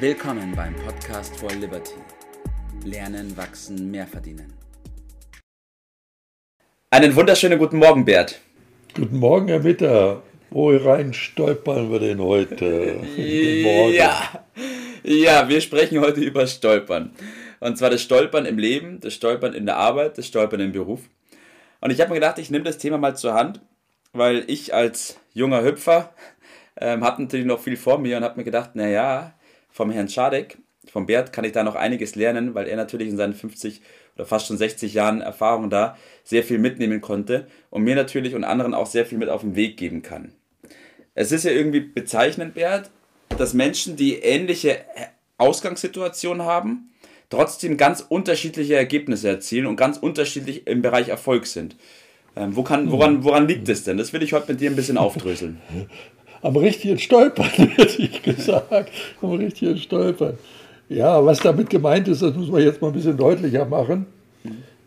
Willkommen beim Podcast for Liberty. Lernen, wachsen, mehr verdienen. Einen wunderschönen guten Morgen, Bert. Guten Morgen, Herr Mitter. Wo rein stolpern wir denn heute? ja, ja, wir sprechen heute über Stolpern. Und zwar das Stolpern im Leben, das Stolpern in der Arbeit, das Stolpern im Beruf. Und ich habe mir gedacht, ich nehme das Thema mal zur Hand, weil ich als junger Hüpfer ähm, habe natürlich noch viel vor mir und habe mir gedacht, naja, vom Herrn Schadek, vom Bert, kann ich da noch einiges lernen, weil er natürlich in seinen 50 oder fast schon 60 Jahren Erfahrung da sehr viel mitnehmen konnte und mir natürlich und anderen auch sehr viel mit auf den Weg geben kann. Es ist ja irgendwie bezeichnend, Bert, dass Menschen, die ähnliche Ausgangssituationen haben, trotzdem ganz unterschiedliche Ergebnisse erzielen und ganz unterschiedlich im Bereich Erfolg sind. Ähm, wo kann, woran, woran liegt es denn? Das will ich heute mit dir ein bisschen aufdröseln. Am richtigen Stolpern, hätte ich gesagt. Am richtigen Stolpern. Ja, was damit gemeint ist, das muss man jetzt mal ein bisschen deutlicher machen.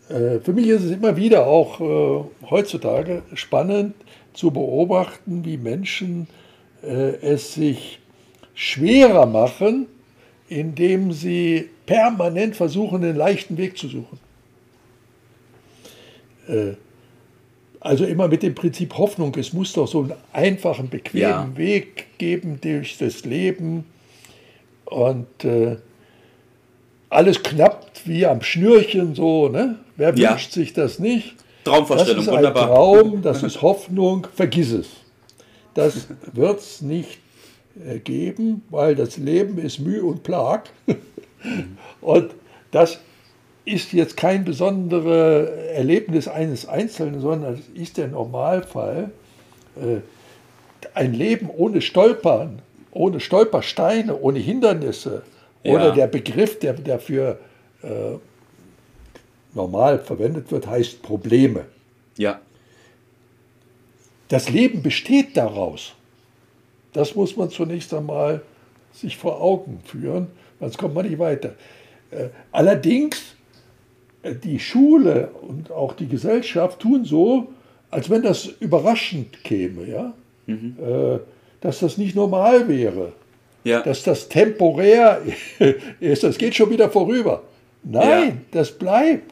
Äh, für mich ist es immer wieder auch äh, heutzutage spannend zu beobachten, wie Menschen äh, es sich schwerer machen, indem sie permanent versuchen, den leichten Weg zu suchen. Also immer mit dem Prinzip Hoffnung, es muss doch so einen einfachen, bequemen ja. Weg geben durch das Leben. Und äh, alles knappt wie am Schnürchen so, ne? Wer ja. wünscht sich das nicht? Traumvorstellung, das ist ein wunderbar. Traum, das ist Hoffnung, vergiss es. Das wird es nicht äh, geben, weil das Leben ist Mühe und Plag. und das ist jetzt kein besonderes Erlebnis eines Einzelnen, sondern es ist der Normalfall. Äh, ein Leben ohne Stolpern, ohne Stolpersteine, ohne Hindernisse ja. oder der Begriff, der dafür äh, normal verwendet wird, heißt Probleme. Ja. Das Leben besteht daraus. Das muss man zunächst einmal sich vor Augen führen, sonst kommt man nicht weiter. Äh, allerdings, die Schule und auch die Gesellschaft tun so, als wenn das überraschend käme, ja? Mhm. Äh, dass das nicht normal wäre, ja. dass das temporär ist, das geht schon wieder vorüber. Nein, ja. das bleibt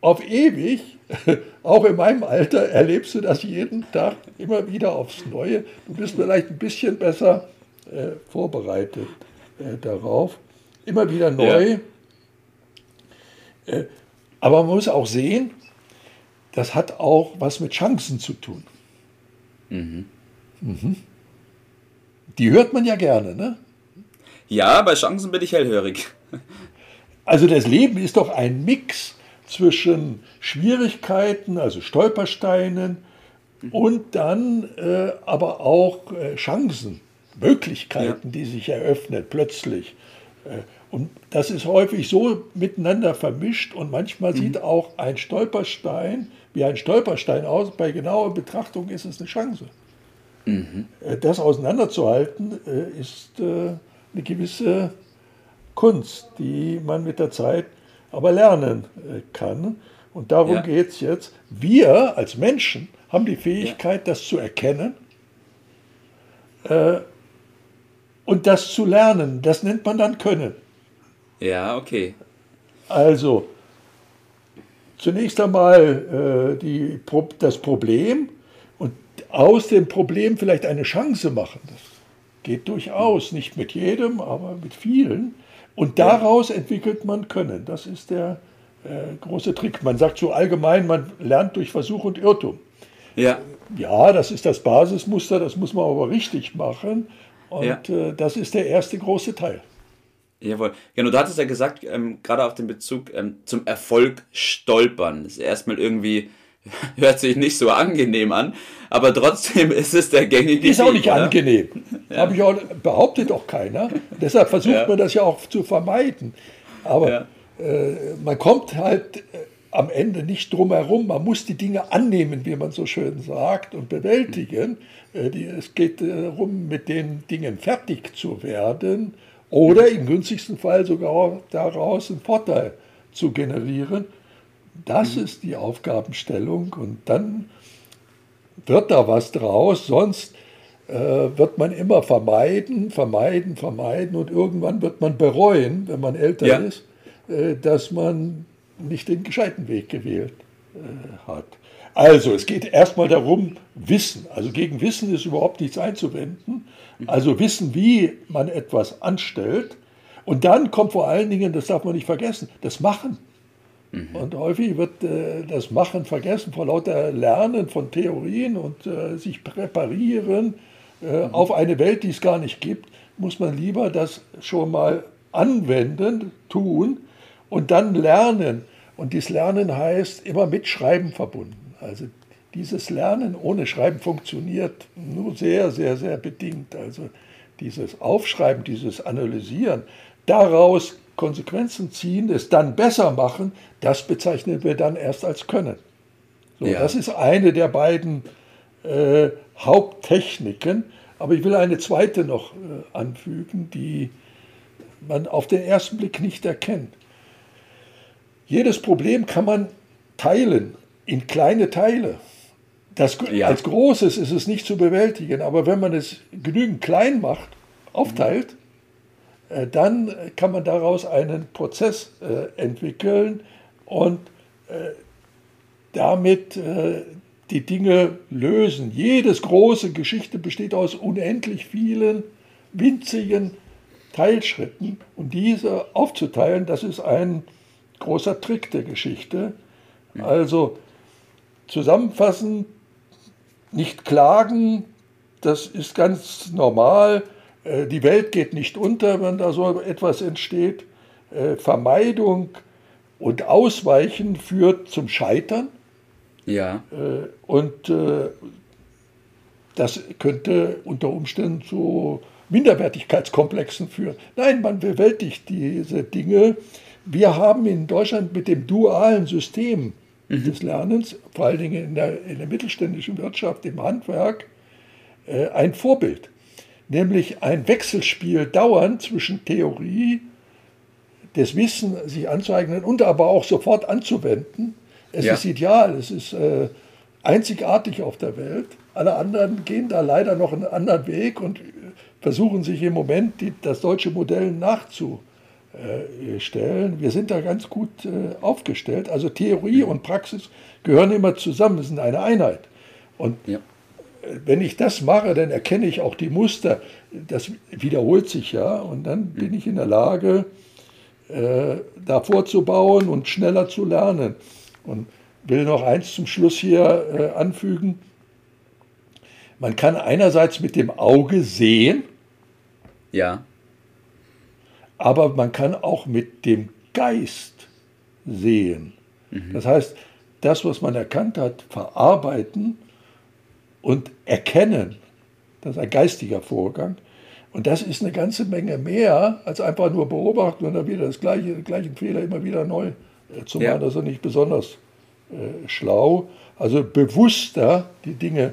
auf ewig auch in meinem Alter erlebst du das jeden Tag immer wieder aufs Neue. Du bist vielleicht ein bisschen besser äh, vorbereitet äh, darauf. Immer wieder neu. Ja. Aber man muss auch sehen, das hat auch was mit Chancen zu tun. Mhm. Mhm. Die hört man ja gerne, ne? Ja, bei Chancen bin ich hellhörig. Also das Leben ist doch ein Mix zwischen Schwierigkeiten, also Stolpersteinen, und dann äh, aber auch äh, Chancen, Möglichkeiten, ja. die sich eröffnen plötzlich. Äh, und das ist häufig so miteinander vermischt und manchmal mhm. sieht auch ein Stolperstein wie ein Stolperstein aus. Bei genauer Betrachtung ist es eine Chance. Mhm. Äh, das auseinanderzuhalten äh, ist äh, eine gewisse Kunst, die man mit der Zeit aber lernen kann. Und darum ja. geht es jetzt. Wir als Menschen haben die Fähigkeit, ja. das zu erkennen äh, und das zu lernen. Das nennt man dann Können. Ja, okay. Also, zunächst einmal äh, die, das Problem und aus dem Problem vielleicht eine Chance machen. Das geht durchaus, nicht mit jedem, aber mit vielen. Und daraus entwickelt man Können. Das ist der äh, große Trick. Man sagt so allgemein, man lernt durch Versuch und Irrtum. Ja. Ja, das ist das Basismuster, das muss man aber richtig machen. Und ja. äh, das ist der erste große Teil. Jawohl. Genau, du hattest ja gesagt, ähm, gerade auf den Bezug ähm, zum Erfolg stolpern. Das ist erstmal irgendwie hört sich nicht so angenehm an, aber trotzdem ist es der gängige Ist auch nicht oder? angenehm. Ja. Ich auch, behauptet auch keiner. Deshalb versucht ja. man das ja auch zu vermeiden. Aber ja. äh, man kommt halt äh, am Ende nicht drum herum. Man muss die Dinge annehmen, wie man so schön sagt, und bewältigen. Äh, die, es geht darum, mit den Dingen fertig zu werden oder im günstigsten Fall sogar daraus einen Vorteil zu generieren. Das mhm. ist die Aufgabenstellung und dann wird da was draus. Sonst äh, wird man immer vermeiden, vermeiden, vermeiden und irgendwann wird man bereuen, wenn man älter ja. ist, äh, dass man nicht den gescheiten Weg gewählt äh, hat. Also, es geht erstmal darum, Wissen. Also gegen Wissen ist überhaupt nichts einzuwenden. Also Wissen, wie man etwas anstellt. Und dann kommt vor allen Dingen, das darf man nicht vergessen, das Machen. Mhm. Und häufig wird äh, das Machen vergessen vor lauter Lernen von Theorien und äh, sich präparieren äh, mhm. auf eine Welt, die es gar nicht gibt, muss man lieber das schon mal anwenden, tun und dann lernen. Und dieses Lernen heißt immer mit Schreiben verbunden. Also dieses Lernen ohne Schreiben funktioniert nur sehr, sehr, sehr bedingt. Also dieses Aufschreiben, dieses Analysieren, daraus Konsequenzen ziehen, es dann besser machen, das bezeichnen wir dann erst als Können. So, ja. Das ist eine der beiden äh, Haupttechniken. Aber ich will eine zweite noch äh, anfügen, die man auf den ersten Blick nicht erkennt. Jedes Problem kann man teilen in kleine Teile. Das, ja. Als großes ist es nicht zu bewältigen, aber wenn man es genügend klein macht, aufteilt, mhm. äh, dann kann man daraus einen Prozess äh, entwickeln und äh, damit äh, die Dinge lösen. Jedes große Geschichte besteht aus unendlich vielen winzigen Teilschritten und diese aufzuteilen, das ist ein großer Trick der Geschichte. Also zusammenfassend, nicht klagen, das ist ganz normal. Äh, die Welt geht nicht unter, wenn da so etwas entsteht. Äh, Vermeidung und Ausweichen führt zum Scheitern. Ja. Äh, und das könnte unter Umständen zu Minderwertigkeitskomplexen führen. Nein, man bewältigt diese Dinge wir haben in Deutschland mit dem dualen System mhm. des Lernens, vor allen Dingen in der, in der mittelständischen Wirtschaft, im Handwerk, äh, ein Vorbild. Nämlich ein Wechselspiel dauernd zwischen Theorie, des Wissens sich anzueignen und aber auch sofort anzuwenden. Es ja. ist ideal, es ist äh, einzigartig auf der Welt. Alle anderen gehen da leider noch einen anderen Weg und versuchen sich im Moment die, das deutsche Modell äh, stellen. Wir sind da ganz gut äh, aufgestellt. Also Theorie und Praxis gehören immer zusammen, sind eine Einheit. Und ja. Äh, wenn ich das mache, dann erkenne ich auch die Muster. Das wiederholt sich ja und dann bin ich in der Lage, äh, da vorzubauen und schneller zu lernen. Und will noch eins zum Schluss hier äh, anfügen. Man kann einerseits mit dem Auge sehen. Ja aber man kann auch mit dem Geist sehen. Mhm. Das heißt, das, was man erkannt hat, verarbeiten und erkennen. Das ist ein geistiger Vorgang. Und das ist eine ganze Menge mehr, als einfach nur beobachten und dann wieder das gleiche, den gleichen Fehler immer wieder neu äh, zu machen. Ja. Das ist nicht besonders äh, schlau. Also bewusster die Dinge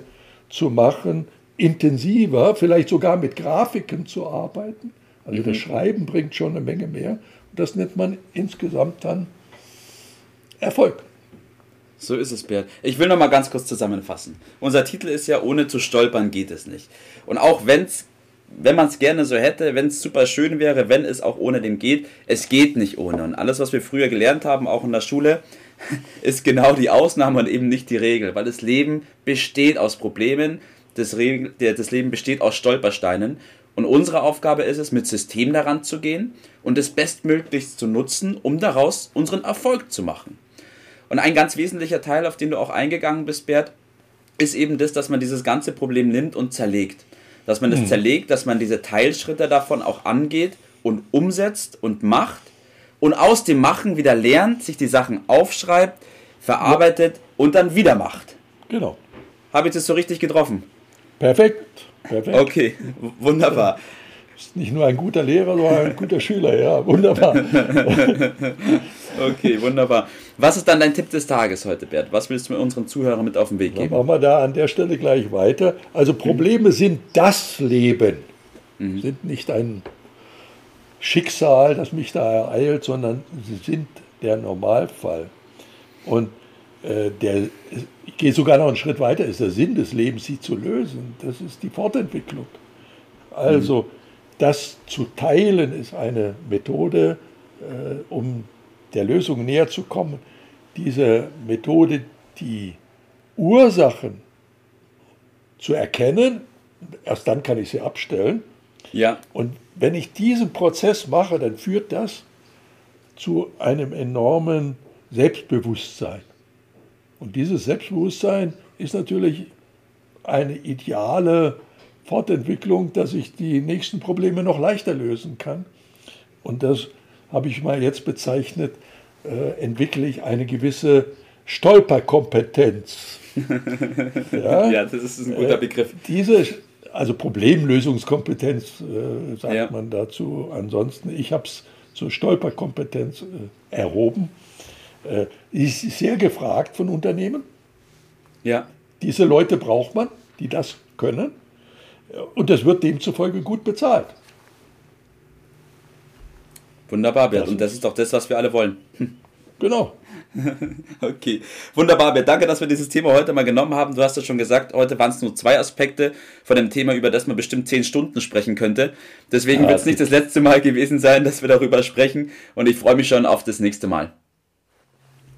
zu machen, intensiver, vielleicht sogar mit Grafiken zu arbeiten also mhm. das Schreiben bringt schon eine Menge mehr. Und das nennt man insgesamt dann Erfolg. So ist es, Bert. Ich will noch mal ganz kurz zusammenfassen. Unser Titel ist ja, ohne zu stolpern geht es nicht. Und auch wenn's, wenn man es gerne so hätte, wenn es super schön wäre, wenn es auch ohne dem geht, es geht nicht ohne. Und alles, was wir früher gelernt haben, auch in der Schule, ist genau die Ausnahme und eben nicht die Regel. Weil das Leben besteht aus Problemen, das, Re das Leben besteht aus Stolpersteinen. Und unsere Aufgabe ist es, mit System daran zu gehen und es bestmöglichst zu nutzen, um daraus unseren Erfolg zu machen. Und ein ganz wesentlicher Teil, auf den du auch eingegangen bist, Bert, ist eben das, dass man dieses ganze Problem nimmt und zerlegt. Dass man es mhm. zerlegt, dass man diese Teilschritte davon auch angeht und umsetzt und macht und aus dem Machen wieder lernt, sich die Sachen aufschreibt, verarbeitet und dann wieder macht. Genau. Habe ich das so richtig getroffen? Perfekt. Perfekt. Okay, wunderbar. Ist nicht nur ein guter Lehrer, sondern ein guter Schüler, ja, wunderbar. okay, wunderbar. Was ist dann dein Tipp des Tages heute, Bert? Was willst du mit unseren Zuhörern mit auf den Weg geben? Dann machen wir da an der Stelle gleich weiter. Also Probleme mhm. sind das Leben, mhm. sind nicht ein Schicksal, das mich da ereilt, sondern sie sind der Normalfall. Und der, ich gehe sogar noch einen Schritt weiter, ist der Sinn des Lebens, sie zu lösen. Das ist die Fortentwicklung. Also mhm. das zu teilen ist eine Methode, äh, um der Lösung näher zu kommen. Diese Methode, die Ursachen zu erkennen, erst dann kann ich sie abstellen. Ja. Und wenn ich diesen Prozess mache, dann führt das zu einem enormen Selbstbewusstsein. Und dieses Selbstbewusstsein ist natürlich eine ideale Fortentwicklung, dass ich die nächsten Probleme noch leichter lösen kann. Und das habe ich mal jetzt bezeichnet, äh, entwickle ich eine gewisse Stolperkompetenz. ja, ja, das ist ein guter äh, Begriff. Äh, diese, also Problemlösungskompetenz äh, sagt ja. man dazu. Ansonsten, ich habe es zur Stolperkompetenz äh, erhoben. Äh, ist sehr gefragt von Unternehmen. Ja. Diese Leute braucht man, die das können. Und das wird demzufolge gut bezahlt. Wunderbar, Bert. Und das ist doch das, was wir alle wollen. Genau. okay, wunderbar, Bert. Danke, dass wir dieses Thema heute mal genommen haben. Du hast ja schon gesagt, heute waren es nur zwei Aspekte von dem Thema, über das man bestimmt zehn Stunden sprechen könnte. Deswegen ja, wird es nicht das letzte Mal gewesen sein, dass wir darüber sprechen. Und ich freue mich schon auf das nächste Mal.